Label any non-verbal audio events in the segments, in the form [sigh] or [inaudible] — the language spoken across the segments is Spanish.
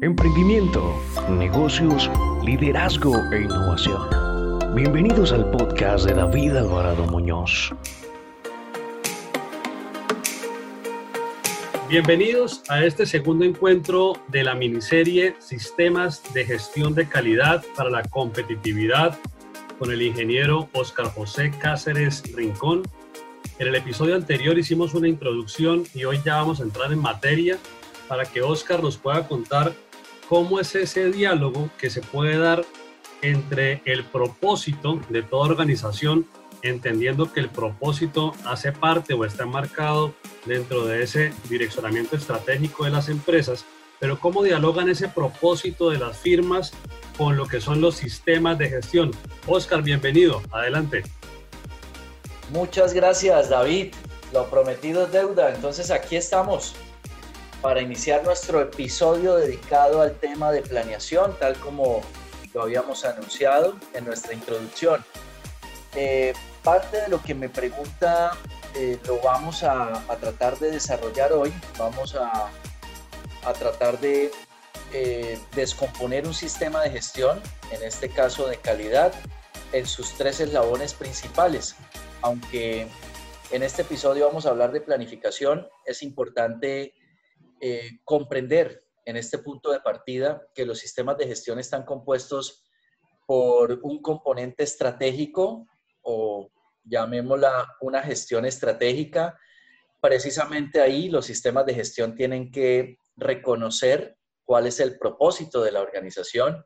emprendimiento, negocios, liderazgo e innovación. Bienvenidos al podcast de David Alvarado Muñoz. Bienvenidos a este segundo encuentro de la miniserie Sistemas de Gestión de Calidad para la Competitividad con el ingeniero Oscar José Cáceres Rincón. En el episodio anterior hicimos una introducción y hoy ya vamos a entrar en materia para que Oscar nos pueda contar cómo es ese diálogo que se puede dar entre el propósito de toda organización, entendiendo que el propósito hace parte o está marcado dentro de ese direccionamiento estratégico de las empresas, pero cómo dialogan ese propósito de las firmas con lo que son los sistemas de gestión. Oscar, bienvenido, adelante. Muchas gracias, David. Lo prometido es deuda, entonces aquí estamos para iniciar nuestro episodio dedicado al tema de planeación, tal como lo habíamos anunciado en nuestra introducción. Eh, parte de lo que me pregunta eh, lo vamos a, tratar de desarrollar hoy. Vamos a, tratar de eh, descomponer un sistema de gestión, en este caso de calidad, en sus tres eslabones principales. Aunque en este episodio vamos a hablar de planificación, es importante eh, comprender en este punto de partida que los sistemas de gestión están compuestos por un componente estratégico o llamémosla una gestión estratégica. Precisamente ahí los sistemas de gestión tienen que reconocer cuál es el propósito de la organización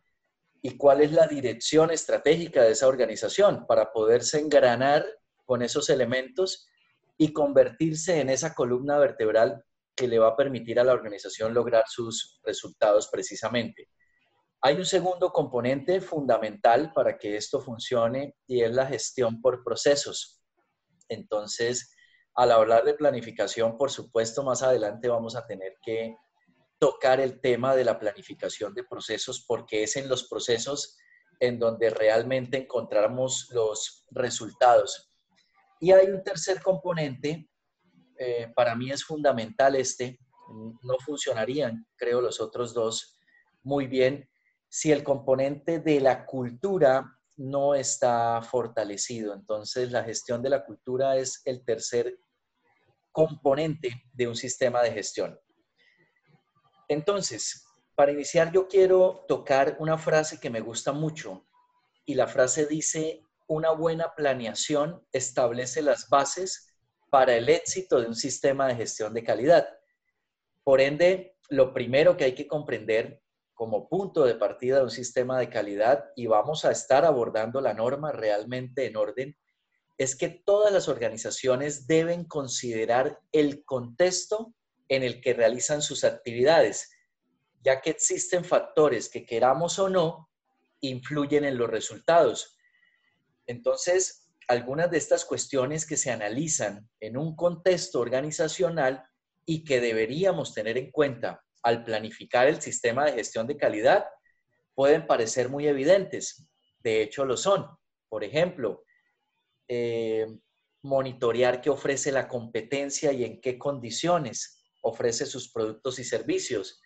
y cuál es la dirección estratégica de esa organización para poderse engranar con esos elementos y convertirse en esa columna vertebral que le va a permitir a la organización lograr sus resultados precisamente. Hay un segundo componente fundamental para que esto funcione y es la gestión por procesos. Entonces, al hablar de planificación, por supuesto, más adelante vamos a tener que tocar el tema de la planificación de procesos porque es en los procesos en donde realmente encontramos los resultados. Y hay un tercer componente eh, para mí es fundamental este. No funcionarían, creo, los otros dos muy bien si el componente de la cultura no está fortalecido. Entonces, la gestión de la cultura es el tercer componente de un sistema de gestión. Entonces, para iniciar, yo quiero tocar una frase que me gusta mucho y la frase dice, una buena planeación establece las bases para el éxito de un sistema de gestión de calidad. Por ende, lo primero que hay que comprender como punto de partida de un sistema de calidad, y vamos a estar abordando la norma realmente en orden, es que todas las organizaciones deben considerar el contexto en el que realizan sus actividades, ya que existen factores que queramos o no influyen en los resultados. Entonces, algunas de estas cuestiones que se analizan en un contexto organizacional y que deberíamos tener en cuenta al planificar el sistema de gestión de calidad pueden parecer muy evidentes. De hecho, lo son. Por ejemplo, eh, monitorear qué ofrece la competencia y en qué condiciones ofrece sus productos y servicios,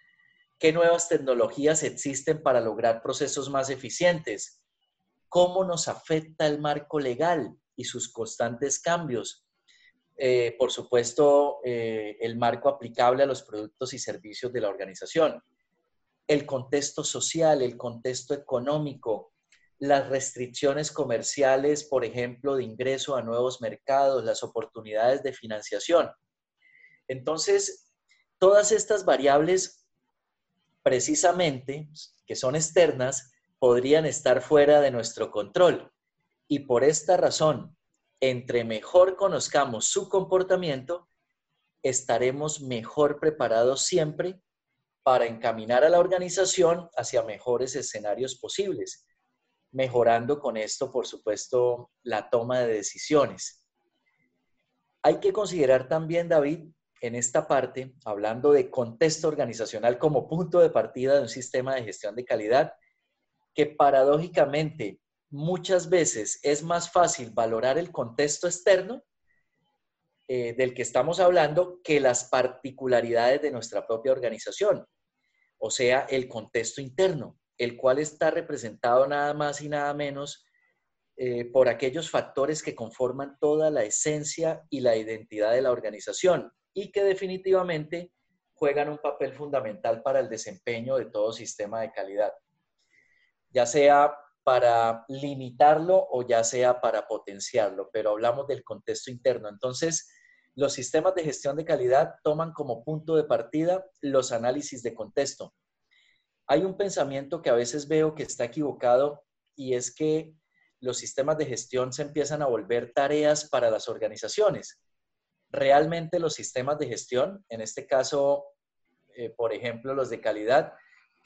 qué nuevas tecnologías existen para lograr procesos más eficientes, cómo nos afecta el marco legal y sus constantes cambios. Eh, por supuesto, eh, el marco aplicable a los productos y servicios de la organización, el contexto social, el contexto económico, las restricciones comerciales, por ejemplo, de ingreso a nuevos mercados, las oportunidades de financiación. Entonces, todas estas variables, precisamente, que son externas, podrían estar fuera de nuestro control. Y por esta razón, entre mejor conozcamos su comportamiento, estaremos mejor preparados siempre para encaminar a la organización hacia mejores escenarios posibles, mejorando con esto, por supuesto, la toma de decisiones. Hay que considerar también, David, en esta parte, hablando de contexto organizacional como punto de partida de un sistema de gestión de calidad, que paradójicamente muchas veces es más fácil valorar el contexto externo eh, del que estamos hablando que las particularidades de nuestra propia organización. o sea, el contexto interno, el cual está representado nada más y nada menos eh, por aquellos factores que conforman toda la esencia y la identidad de la organización y que definitivamente juegan un papel fundamental para el desempeño de todo sistema de calidad, ya sea para limitarlo o ya sea para potenciarlo, pero hablamos del contexto interno. Entonces, los sistemas de gestión de calidad toman como punto de partida los análisis de contexto. Hay un pensamiento que a veces veo que está equivocado y es que los sistemas de gestión se empiezan a volver tareas para las organizaciones. Realmente los sistemas de gestión, en este caso, eh, por ejemplo, los de calidad,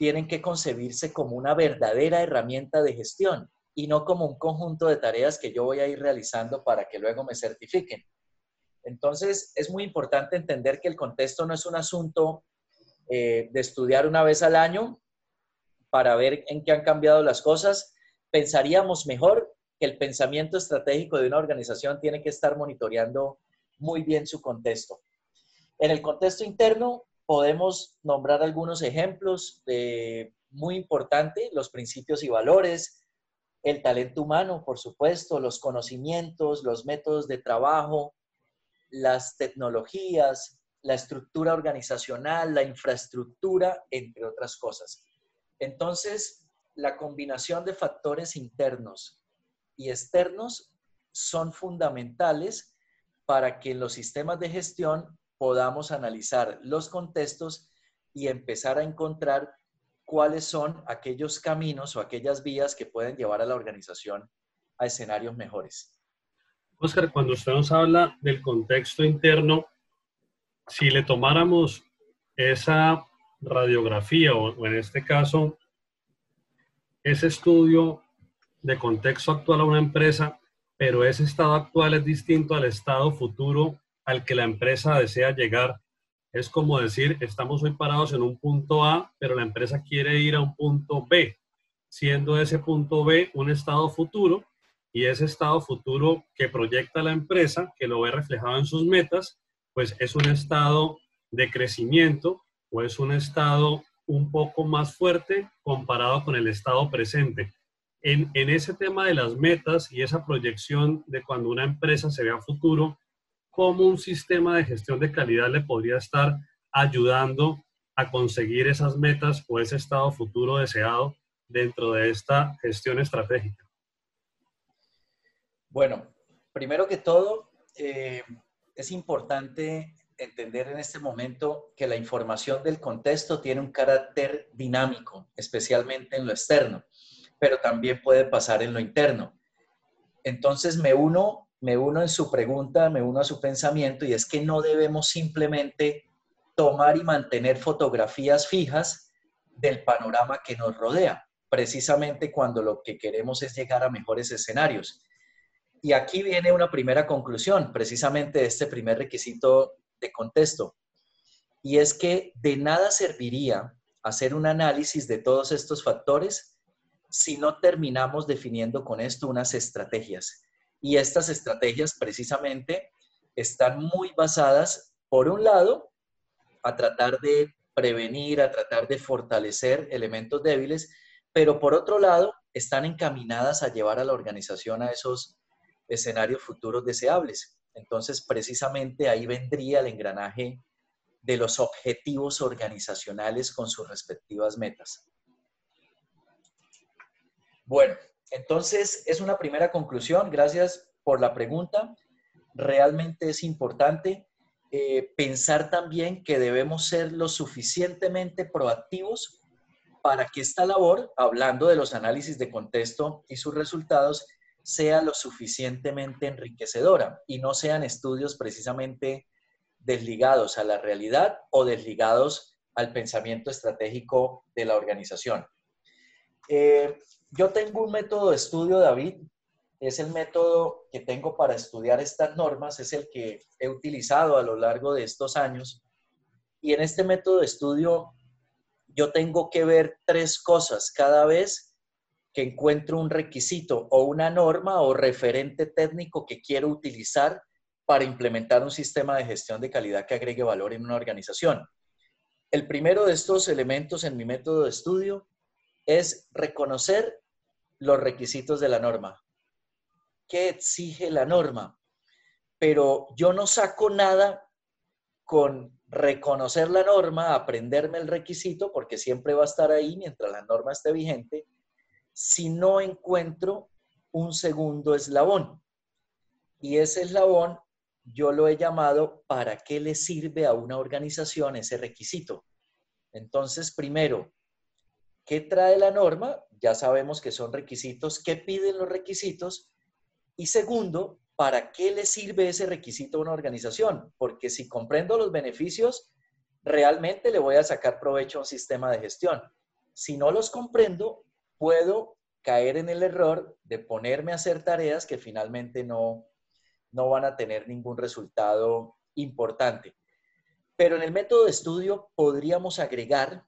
tienen que concebirse como una verdadera herramienta de gestión y no como un conjunto de tareas que yo voy a ir realizando para que luego me certifiquen. Entonces, es muy importante entender que el contexto no es un asunto eh, de estudiar una vez al año para ver en qué han cambiado las cosas, pensaríamos mejor que el pensamiento estratégico de una organización tiene que estar monitoreando muy bien su contexto. En el contexto interno podemos nombrar algunos ejemplos de muy importante, los principios y valores, el talento humano, por supuesto, los conocimientos, los métodos de trabajo, las tecnologías, la estructura organizacional, la infraestructura, entre otras cosas. Entonces, la combinación de factores internos y externos son fundamentales para que en los sistemas de gestión podamos analizar los contextos y empezar a encontrar cuáles son aquellos caminos o aquellas vías que pueden llevar a la organización a escenarios mejores. Oscar, cuando usted nos habla del contexto interno, si le tomáramos esa radiografía o, en este caso ese estudio de contexto actual a una empresa, pero ese estado actual es distinto al estado futuro al que la empresa desea llegar. Es como decir, estamos hoy parados en un punto A, pero la empresa quiere ir a un punto B, siendo ese punto B un estado futuro y ese estado futuro que proyecta la empresa, que lo ve reflejado en sus metas, pues es un estado de crecimiento o es un estado un poco más fuerte comparado con el estado presente. En, ese tema de las metas y esa proyección de cuando una empresa se ve a futuro, ¿cómo un sistema de gestión de calidad le podría estar ayudando a conseguir esas metas o ese estado futuro deseado dentro de esta gestión estratégica? Bueno, primero que todo, eh, es importante entender en este momento que la información del contexto tiene un carácter dinámico, especialmente en lo externo, pero también puede pasar en lo interno. Entonces me uno, me uno en su pregunta, me uno a su pensamiento y es que no debemos simplemente tomar y mantener fotografías fijas del panorama que nos rodea, precisamente cuando lo que queremos es llegar a mejores escenarios. Y aquí viene una primera conclusión, precisamente de este primer requisito de contexto. Y es que de nada serviría hacer un análisis de todos estos factores si no terminamos definiendo con esto unas estrategias. Y estas estrategias precisamente están muy basadas, por un lado, a tratar de prevenir, a tratar de fortalecer elementos débiles, pero por otro lado, están encaminadas a llevar a la organización a esos escenarios futuros deseables. Entonces, precisamente ahí vendría el engranaje de los objetivos organizacionales con sus respectivas metas. Bueno, entonces es una primera conclusión. Gracias por la pregunta. Realmente es importante eh, pensar también que debemos ser lo suficientemente proactivos para que esta labor, hablando de los análisis de contexto y sus resultados, sea lo suficientemente enriquecedora y no sean estudios precisamente desligados a la realidad o desligados al pensamiento estratégico de la organización. Eh, yo tengo un método de estudio, David, es el método que tengo para estudiar estas normas, es el que he utilizado a lo largo de estos años. Y en este método de estudio yo tengo que ver tres cosas cada vez que encuentro un requisito o una norma o referente técnico que quiero utilizar para implementar un sistema de gestión de calidad que agregue valor en una organización. El primero de estos elementos en mi método de estudio es reconocer los requisitos de la norma. ¿Qué exige la norma? Pero yo no saco nada con reconocer la norma, aprenderme el requisito, porque siempre va a estar ahí mientras la norma esté vigente, si no encuentro un segundo eslabón. Y ese eslabón yo lo he llamado para qué le sirve a una organización ese requisito. Entonces, primero, ¿qué trae la norma? Ya sabemos que son requisitos, ¿qué piden los requisitos? Y segundo, ¿para qué le sirve ese requisito a una organización? Porque si comprendo los beneficios, realmente le voy a sacar provecho a un sistema de gestión. Si no los comprendo, puedo caer en el error de ponerme a hacer tareas que finalmente no, no van a tener ningún resultado importante. Pero en el método de estudio podríamos agregar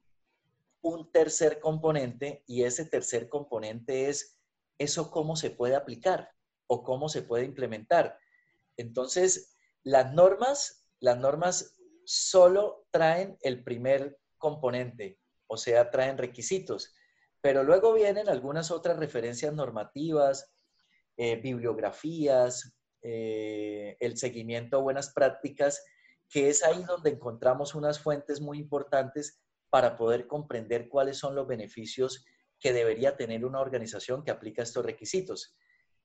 un tercer componente y ese tercer componente es eso cómo se puede aplicar o cómo se puede implementar. Entonces, las normas, las normas solo traen el primer componente, o sea, traen requisitos, pero luego vienen algunas otras referencias normativas, eh, bibliografías, eh, el seguimiento a buenas prácticas, que es ahí donde encontramos unas fuentes muy importantes para poder comprender cuáles son los beneficios que debería tener una organización que aplica estos requisitos.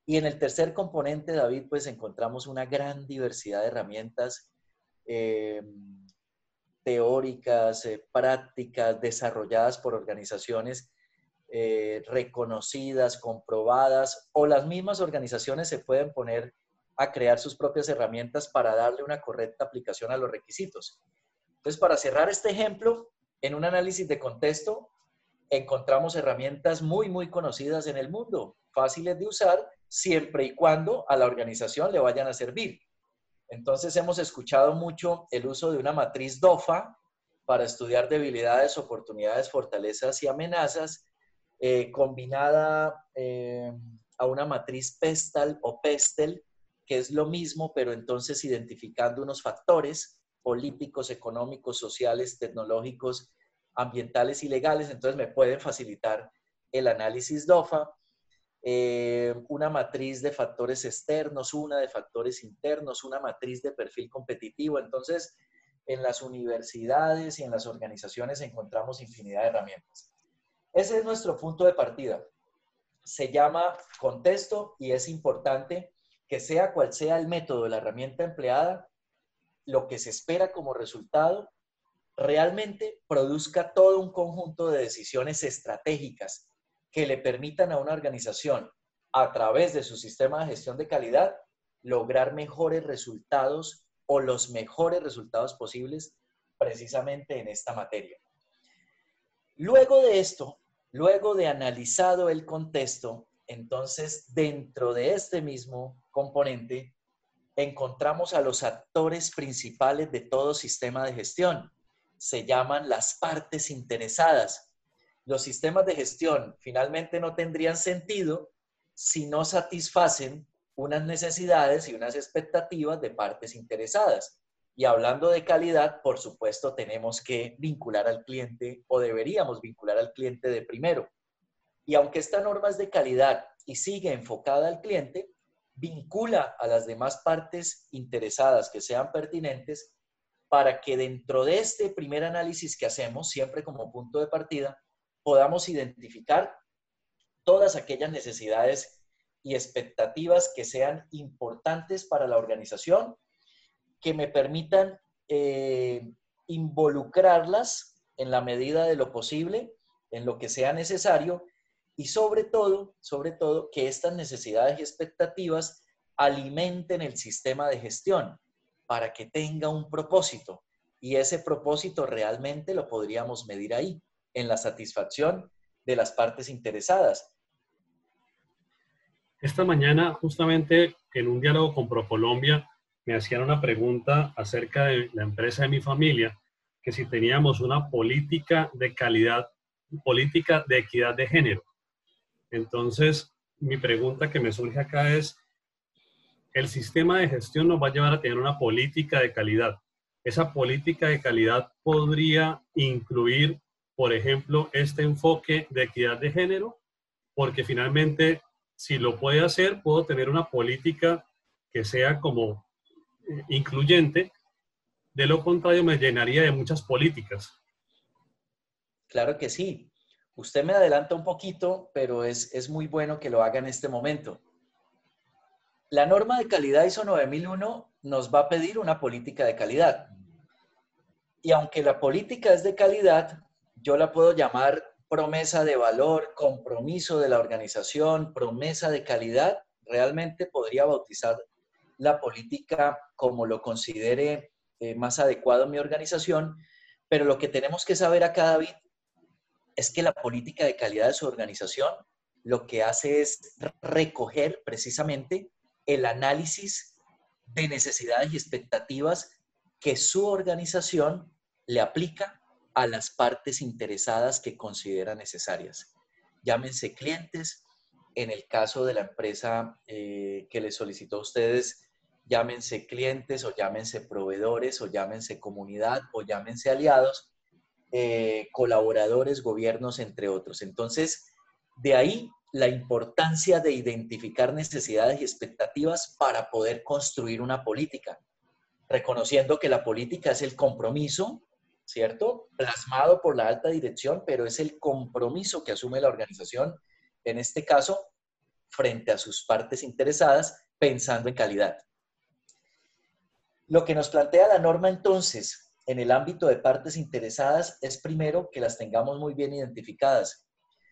Y en el tercer componente, David, pues encontramos una gran diversidad de herramientas eh, teóricas, eh, prácticas, desarrolladas por organizaciones reconocidas, comprobadas, o las mismas organizaciones se pueden poner a crear sus propias herramientas para darle una correcta aplicación a los requisitos. Entonces, para cerrar este ejemplo, en un análisis de contexto, encontramos herramientas muy, muy conocidas en el mundo, fáciles de usar, siempre y cuando a la organización le vayan a servir. Entonces, hemos escuchado mucho el uso de una matriz DOFA para estudiar debilidades, oportunidades, fortalezas y amenazas, eh, combinada eh, a una matriz PESTAL o PESTEL que es lo mismo, pero entonces identificando unos factores políticos, económicos, sociales, tecnológicos, ambientales y legales, entonces me pueden facilitar el análisis DOFA, eh, una matriz de factores externos, una de factores internos, una matriz de perfil competitivo. Entonces, en las universidades y en las organizaciones encontramos infinidad de herramientas. Ese es nuestro punto de partida. Se llama contexto y es importante que sea cual sea el método la herramienta empleada, lo que se espera como resultado realmente produzca todo un conjunto de decisiones estratégicas que le permitan a una organización, a través de su sistema de gestión de calidad, lograr mejores resultados o los mejores resultados posibles precisamente en esta materia. Luego de esto, luego de analizado el contexto, entonces dentro de este mismo componente, encontramos a los actores principales de todo sistema de gestión. Se llaman las partes interesadas. Los sistemas de gestión finalmente no tendrían sentido si no satisfacen unas necesidades y unas expectativas de partes interesadas. Y hablando de calidad, por supuesto, tenemos que vincular al cliente o deberíamos vincular al cliente de primero. Y aunque esta norma es de calidad y sigue enfocada al cliente, vincula a las demás partes interesadas que sean pertinentes para que dentro de este primer análisis que hacemos, siempre como punto de partida, podamos identificar todas aquellas necesidades y expectativas que sean importantes para la organización, que me permitan eh, involucrarlas en la medida de lo posible, en lo que sea necesario, y sobre todo, sobre todo, que estas necesidades y expectativas alimenten el sistema de gestión para que tenga un propósito. Y ese propósito realmente lo podríamos medir ahí, en la satisfacción de las partes interesadas. Esta mañana, justamente en un diálogo con ProColombia, me hacían una pregunta acerca de la empresa de mi familia, que si teníamos una política de calidad, política de equidad de género. Entonces, mi pregunta que me surge acá es, ¿el sistema de gestión nos va a llevar a tener una política de calidad? esa política de calidad podría incluir, por ejemplo, este enfoque de equidad de género, porque finalmente, si lo puede hacer, puedo tener una política que sea como eh, incluyente. De lo contrario, me llenaría de muchas políticas. Claro que sí. Usted me adelanta un poquito, pero es, es muy bueno que lo haga en este momento. La norma de calidad ISO 9001 nos va a pedir una política de calidad. Y aunque la política es de calidad, yo la puedo llamar promesa de valor, compromiso de la organización, promesa de calidad. Realmente podría bautizar la política como lo considere eh, más adecuado mi organización, pero lo que tenemos que saber acá, David, es que la política de calidad de su organización lo que hace es recoger precisamente el análisis de necesidades y expectativas que su organización le aplica a las partes interesadas que considera necesarias. Llámense clientes, en el caso de la empresa eh, que les solicitó a ustedes, llámense clientes o llámense proveedores o llámense comunidad o llámense aliados, eh, colaboradores, gobiernos, entre otros. Entonces, de ahí la importancia de identificar necesidades y expectativas para poder construir una política, reconociendo que la política es el compromiso, ¿cierto? Plasmado por la alta dirección, pero es el compromiso que asume la organización, en este caso, frente a sus partes interesadas, pensando en calidad. Lo que nos plantea la norma entonces en el ámbito de partes interesadas es primero que las tengamos muy bien identificadas.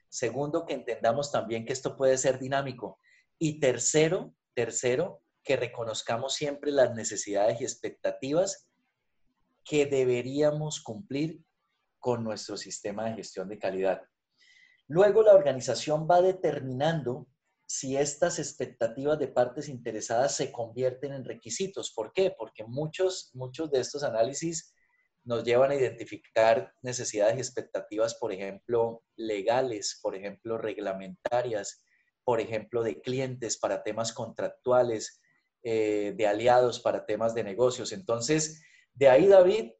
Segundo, que entendamos también que esto puede ser dinámico. Y tercero, tercero, que reconozcamos siempre las necesidades y expectativas que deberíamos cumplir con nuestro sistema de gestión de calidad. Luego la organización va determinando si estas expectativas de partes interesadas se convierten en requisitos. ¿Por qué? Porque muchos, muchos de estos análisis nos llevan a identificar necesidades y expectativas, por ejemplo, legales, por ejemplo, reglamentarias, por ejemplo, de clientes para temas contractuales, eh, de aliados para temas de negocios. Entonces, de ahí, David,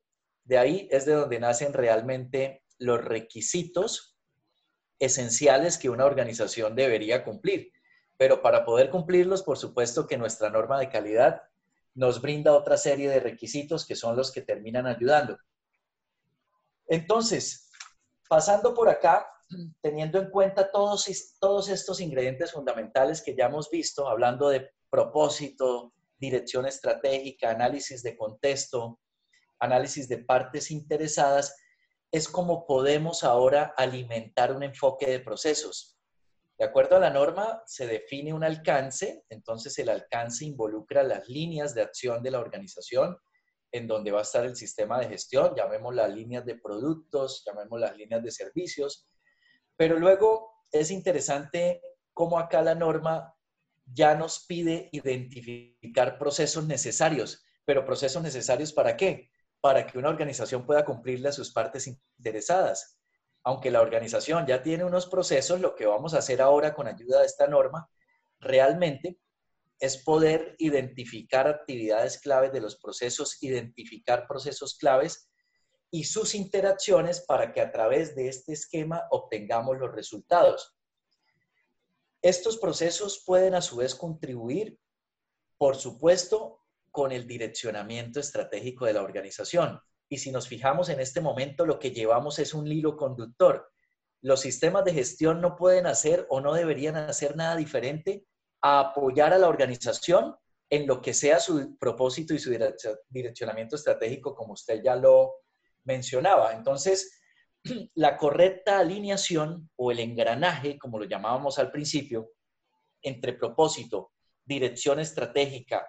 de ahí es de donde nacen realmente los requisitos esenciales que una organización debería cumplir. Pero para poder cumplirlos, por supuesto que nuestra norma de calidad nos brinda otra serie de requisitos que son los que terminan ayudando. Entonces, pasando por acá, teniendo en cuenta todos, todos estos ingredientes fundamentales que ya hemos visto, hablando de propósito, dirección estratégica, análisis de contexto, análisis de partes interesadas, es como podemos ahora alimentar un enfoque de procesos. De acuerdo a la norma, se define un alcance, entonces el alcance involucra las líneas de acción de la organización, en donde va a estar el sistema de gestión, llamemos las líneas de productos, llamemos las líneas de servicios, pero luego es interesante cómo acá la norma ya nos pide identificar procesos necesarios, pero procesos necesarios para qué? Para que una organización pueda cumplirle a sus partes interesadas aunque la organización ya tiene unos procesos, lo que vamos a hacer ahora con ayuda de esta norma realmente es poder identificar actividades claves de los procesos, identificar procesos claves y sus interacciones para que a través de este esquema obtengamos los resultados. Estos procesos pueden a su vez contribuir, por supuesto, con el direccionamiento estratégico de la organización. Y si nos fijamos en este momento, lo que llevamos es un hilo conductor. Los sistemas de gestión no pueden hacer o no deberían hacer nada diferente a apoyar a la organización en lo que sea su propósito y su direccionamiento estratégico, como usted ya lo mencionaba. Entonces, [clears throat] la correcta alineación o el engranaje, como lo llamábamos al principio, entre propósito, dirección estratégica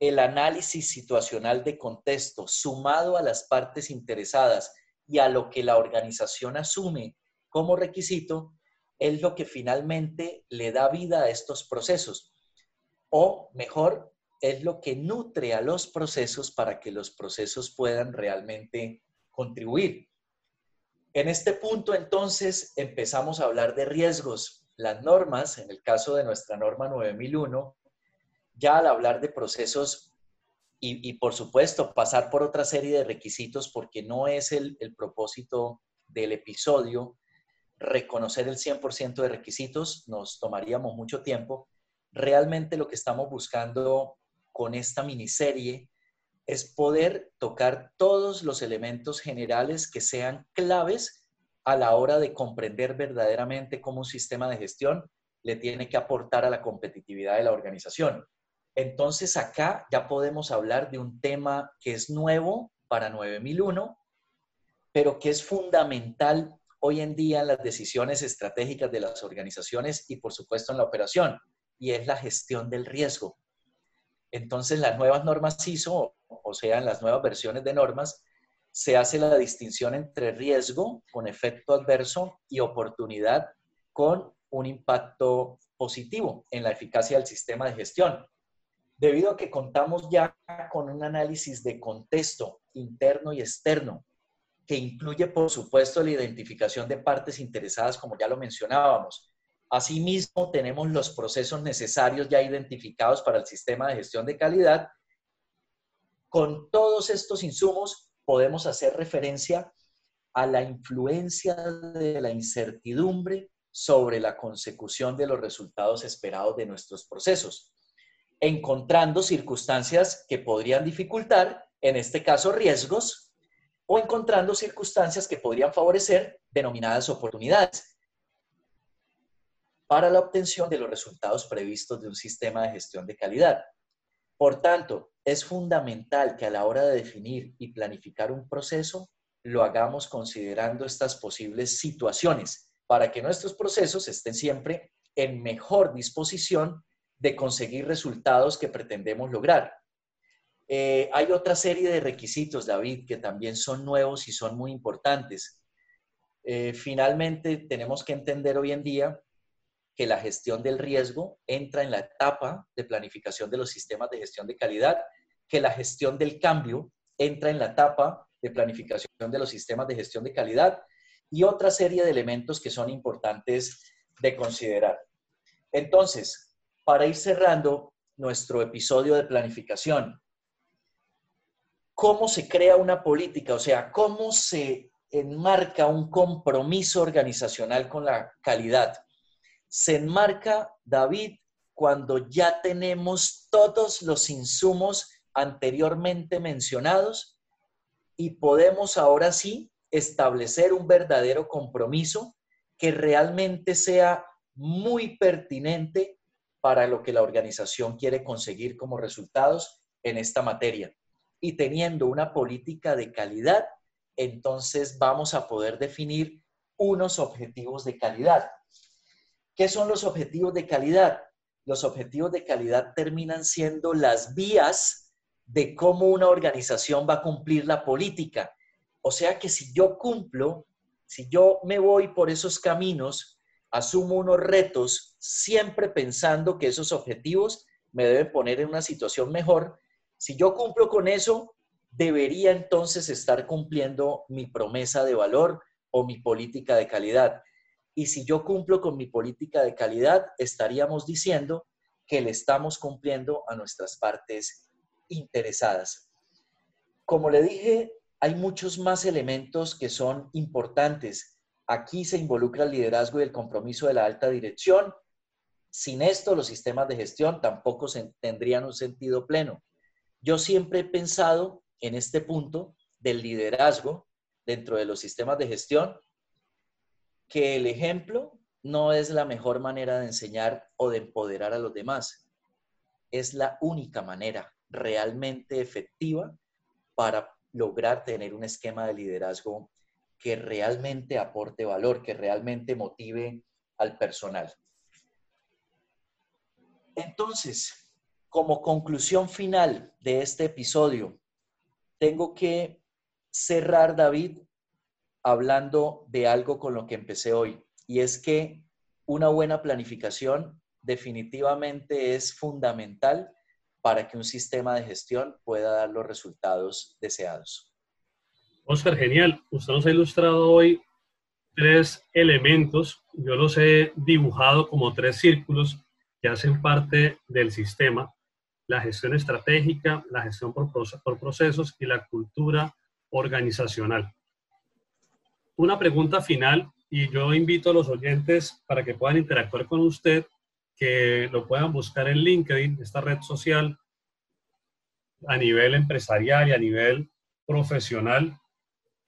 el análisis situacional de contexto sumado a las partes interesadas y a lo que la organización asume como requisito es lo que finalmente le da vida a estos procesos. O mejor, es lo que nutre a los procesos para que los procesos puedan realmente contribuir. En este punto, entonces, empezamos a hablar de riesgos. Las normas, en el caso de nuestra norma 9001, ya al hablar de procesos y, por supuesto pasar por otra serie de requisitos porque no es el, propósito del episodio reconocer el 100% de requisitos, nos tomaríamos mucho tiempo. Realmente lo que estamos buscando con esta miniserie es poder tocar todos los elementos generales que sean claves a la hora de comprender verdaderamente cómo un sistema de gestión le tiene que aportar a la competitividad de la organización. Entonces acá ya podemos hablar de un tema que es nuevo para 9001, pero que es fundamental hoy en día en las decisiones estratégicas de las organizaciones y por supuesto en la operación, y es la gestión del riesgo. Entonces las nuevas normas ISO, o sea, en las nuevas versiones de normas, se hace la distinción entre riesgo con efecto adverso y oportunidad con un impacto positivo en la eficacia del sistema de gestión. Debido a que contamos ya con un análisis de contexto interno y externo, que incluye, por supuesto, la identificación de partes interesadas, como ya lo mencionábamos. Asimismo, tenemos los procesos necesarios ya identificados para el sistema de gestión de calidad. Con todos estos insumos podemos hacer referencia a la influencia de la incertidumbre sobre la consecución de los resultados esperados de nuestros procesos, encontrando circunstancias que podrían dificultar, en este caso riesgos, o encontrando circunstancias que podrían favorecer denominadas oportunidades para la obtención de los resultados previstos de un sistema de gestión de calidad. Por tanto, es fundamental que a la hora de definir y planificar un proceso, lo hagamos considerando estas posibles situaciones para que nuestros procesos estén siempre en mejor disposición de conseguir resultados que pretendemos lograr. Eh, hay otra serie de requisitos, David, que también son nuevos y son muy importantes. Eh, finalmente, tenemos que entender hoy en día que la gestión del riesgo entra en la etapa de planificación de los sistemas de gestión de calidad, que la gestión del cambio entra en la etapa de planificación de los sistemas de gestión de calidad y otra serie de elementos que son importantes de considerar. Entonces, para ir cerrando nuestro episodio de planificación, ¿cómo se crea una política? O sea, ¿cómo se enmarca un compromiso organizacional con la calidad? Se enmarca, David, cuando ya tenemos todos los insumos anteriormente mencionados y podemos ahora sí establecer un verdadero compromiso que realmente sea muy pertinente para lo que la organización quiere conseguir como resultados en esta materia. Y teniendo una política de calidad, entonces vamos a poder definir unos objetivos de calidad. ¿Qué son los objetivos de calidad? Los objetivos de calidad terminan siendo las vías de cómo una organización va a cumplir la política o sea que si yo cumplo, si yo me voy por esos caminos, asumo unos retos, siempre pensando que esos objetivos me deben poner en una situación mejor, si yo cumplo con eso, debería entonces estar cumpliendo mi promesa de valor o mi política de calidad. Y si yo cumplo con mi política de calidad, estaríamos diciendo que le estamos cumpliendo a nuestras partes interesadas. Como le dije hay muchos más elementos que son importantes. Aquí se involucra el liderazgo y el compromiso de la alta dirección. Sin esto, los sistemas de gestión tampoco tendrían un sentido pleno. Yo siempre he pensado en este punto del liderazgo dentro de los sistemas de gestión que el ejemplo no es la mejor manera de enseñar o de empoderar a los demás. Es la única manera realmente efectiva para lograr tener un esquema de liderazgo que realmente aporte valor, que realmente motive al personal. Entonces, como conclusión final de este episodio, tengo que cerrar, David, hablando de algo con lo que empecé hoy, y es que una buena planificación definitivamente es fundamental para que un sistema de gestión pueda dar los resultados deseados. Oscar, genial. Usted nos ha ilustrado hoy tres elementos. Yo los he dibujado como tres círculos que hacen parte del sistema. la gestión estratégica, la gestión por, procesos y la cultura organizacional. Una pregunta final y yo invito a los oyentes para que puedan interactuar con usted, que lo puedan buscar en LinkedIn, esta red social, a nivel empresarial y a nivel profesional.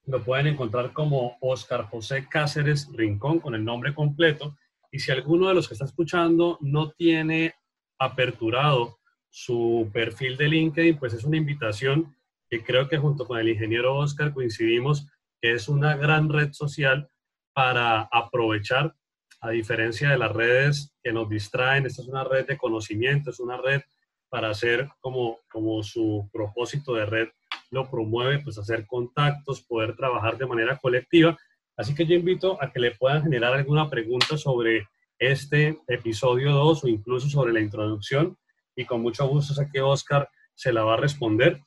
Lo pueden encontrar como Oscar José Cáceres Rincón con el nombre completo. Y si alguno de los que está escuchando no tiene aperturado su perfil de LinkedIn, pues es una invitación que creo que junto con el ingeniero Oscar coincidimos que es una gran red social para aprovechar, a diferencia de las redes que nos distraen, esta es una red de conocimiento, es una red para hacer como, como su propósito de red lo promueve, pues hacer contactos, poder trabajar de manera colectiva. Así que yo invito a que le puedan generar alguna pregunta sobre este episodio 2 o incluso sobre la introducción y con mucho gusto sé que Oscar se la va a responder.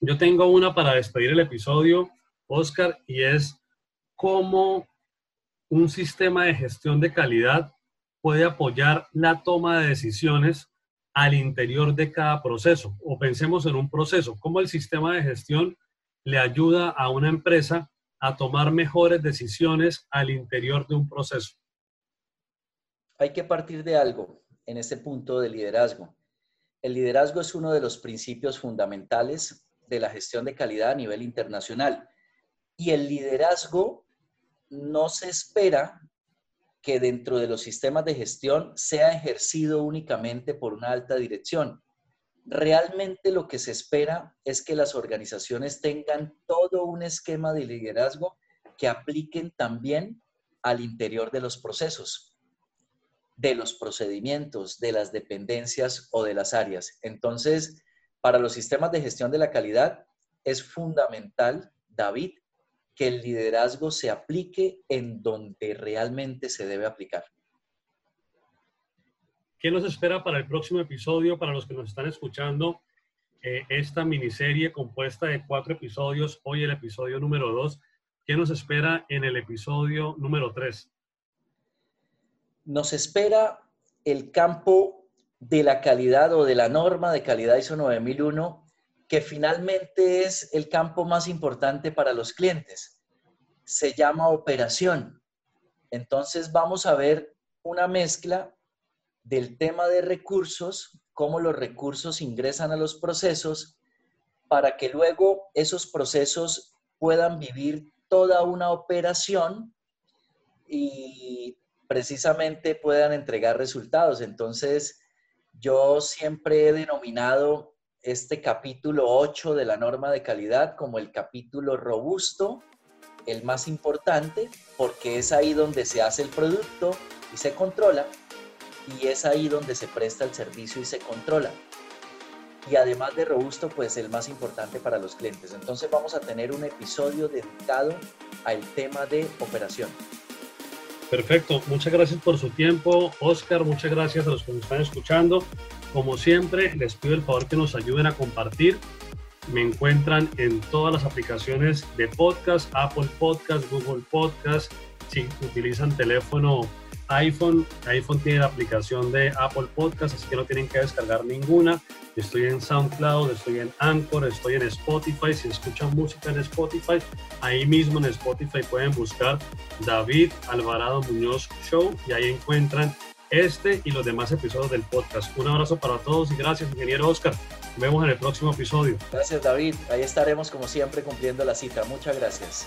Yo tengo una para despedir el episodio, Oscar, y es cómo un sistema de gestión de calidad puede apoyar la toma de decisiones al interior de cada proceso. O pensemos en un proceso, cómo el sistema de gestión le ayuda a una empresa a tomar mejores decisiones al interior de un proceso. Hay que partir de algo en este punto de liderazgo. El liderazgo es uno de los principios fundamentales de la gestión de calidad a nivel internacional. Y el liderazgo no se espera que dentro de los sistemas de gestión sea ejercido únicamente por una alta dirección. Realmente lo que se espera es que las organizaciones tengan todo un esquema de liderazgo que apliquen también al interior de los procesos de los procedimientos, de las dependencias o de las áreas. Entonces, para los sistemas de gestión de la calidad es fundamental, David, que el liderazgo se aplique en donde realmente se debe aplicar. ¿Qué nos espera para el próximo episodio? Para los que nos están escuchando, eh, esta miniserie compuesta de cuatro episodios, hoy el episodio número dos. ¿Qué nos espera en el episodio número tres? nos espera el campo de la calidad o de la norma de calidad ISO 9001, que finalmente es el campo más importante para los clientes. Se llama operación. Entonces vamos a ver una mezcla del tema de recursos, cómo los recursos ingresan a los procesos, para que luego esos procesos puedan vivir toda una operación y precisamente puedan entregar resultados. Entonces, yo siempre he denominado este capítulo 8 de la norma de calidad como el capítulo robusto, el más importante, porque es ahí donde se hace el producto y se controla, y es ahí donde se presta el servicio y se controla. Y además de robusto, pues el más importante para los clientes. Entonces vamos a tener un episodio dedicado al tema de operación. Perfecto, muchas gracias por su tiempo, Oscar, muchas gracias a los que nos están escuchando. Como siempre, les pido el favor que nos ayuden a compartir. Me encuentran en todas las aplicaciones de podcast, Apple Podcast, Google Podcast. Si utilizan teléfono iPhone, iPhone tiene la aplicación de Apple Podcast, así que no tienen que descargar ninguna. Estoy en SoundCloud, estoy en Anchor, estoy en Spotify. Si escuchan música en Spotify, ahí mismo en Spotify pueden buscar David Alvarado Muñoz Show y ahí encuentran este y los demás episodios del podcast. Un abrazo para todos y gracias, ingeniero Oscar. Nos vemos en el próximo episodio. Gracias, David. Ahí estaremos como siempre cumpliendo la cita. Muchas gracias.